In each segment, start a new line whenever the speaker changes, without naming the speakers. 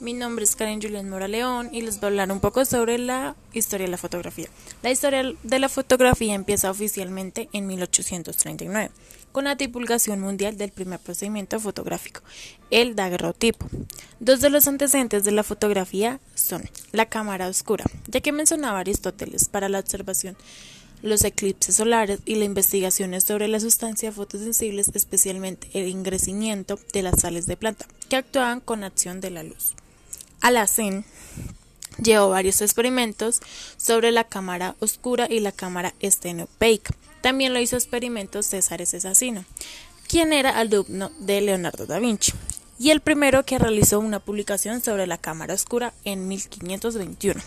mi nombre es Karen Julián Mora León y les voy a hablar un poco sobre la historia de la fotografía. La historia de la fotografía empieza oficialmente en 1839 con la divulgación mundial del primer procedimiento fotográfico, el daguerrotipo. Dos de los antecedentes de la fotografía son la cámara oscura, ya que mencionaba Aristóteles para la observación los eclipses solares y las investigaciones sobre las sustancias fotosensibles, especialmente el ingresimiento de las sales de planta, que actuaban con acción de la luz. Alacén llevó varios experimentos sobre la cámara oscura y la cámara estenopeica. También lo hizo experimentos César Cesacino, quien era alumno de Leonardo da Vinci, y el primero que realizó una publicación sobre la cámara oscura en 1521.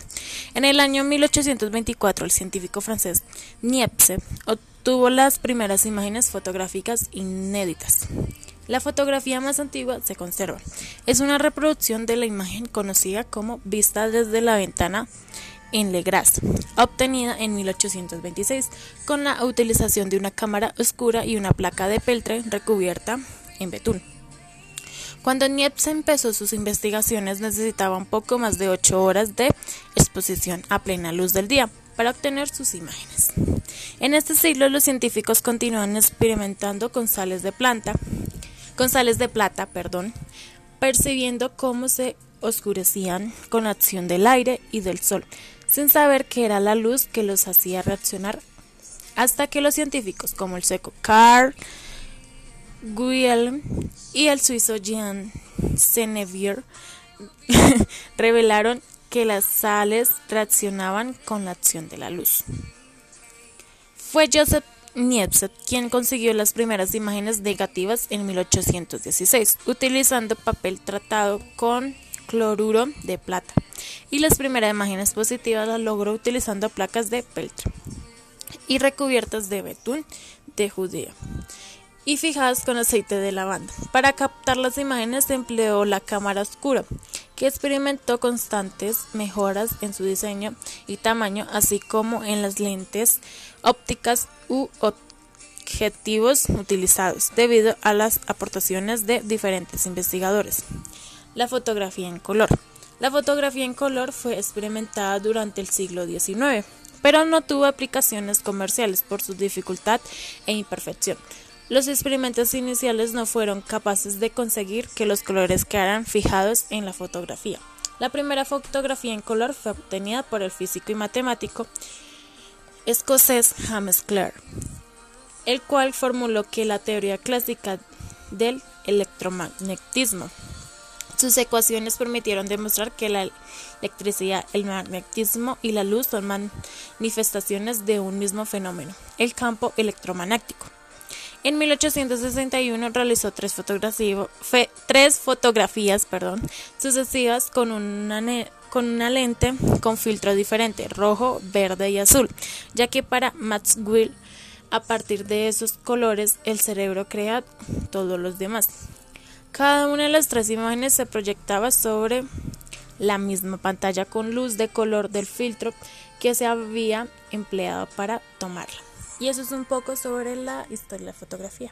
En el año 1824, el científico francés Niepce obtuvo las primeras imágenes fotográficas inéditas. La fotografía más antigua se conserva. Es una reproducción de la imagen conocida como vista desde la ventana en Legras, obtenida en 1826 con la utilización de una cámara oscura y una placa de peltre recubierta en betún. Cuando Niepce empezó sus investigaciones necesitaba un poco más de 8 horas de exposición a plena luz del día para obtener sus imágenes. En este siglo los científicos continúan experimentando con sales de planta, con sales de plata, perdón, percibiendo cómo se oscurecían con la acción del aire y del sol, sin saber que era la luz que los hacía reaccionar, hasta que los científicos como el sueco Carl Guilhem y el suizo Jean Senevier revelaron que las sales reaccionaban con la acción de la luz. Fue Joseph Niepce, quien consiguió las primeras imágenes negativas en 1816, utilizando papel tratado con cloruro de plata, y las primeras imágenes positivas las logró utilizando placas de peltre y recubiertas de betún de Judea y fijadas con aceite de lavanda. Para captar las imágenes se empleó la cámara oscura, que experimentó constantes mejoras en su diseño y tamaño, así como en las lentes ópticas u objetivos utilizados, debido a las aportaciones de diferentes investigadores. La fotografía en color. La fotografía en color fue experimentada durante el siglo XIX, pero no tuvo aplicaciones comerciales por su dificultad e imperfección. Los experimentos iniciales no fueron capaces de conseguir que los colores quedaran fijados en la fotografía. La primera fotografía en color fue obtenida por el físico y matemático escocés James Clerk, el cual formuló que la teoría clásica del electromagnetismo. Sus ecuaciones permitieron demostrar que la electricidad, el magnetismo y la luz son manifestaciones de un mismo fenómeno, el campo electromagnético. En 1861 realizó tres, tres fotografías sucesivas con una, con una lente con filtro diferente, rojo, verde y azul, ya que para Maxwell a partir de esos colores el cerebro crea todos los demás. Cada una de las tres imágenes se proyectaba sobre la misma pantalla con luz de color del filtro que se había empleado para tomarla. Y eso es un poco sobre la historia de la fotografía.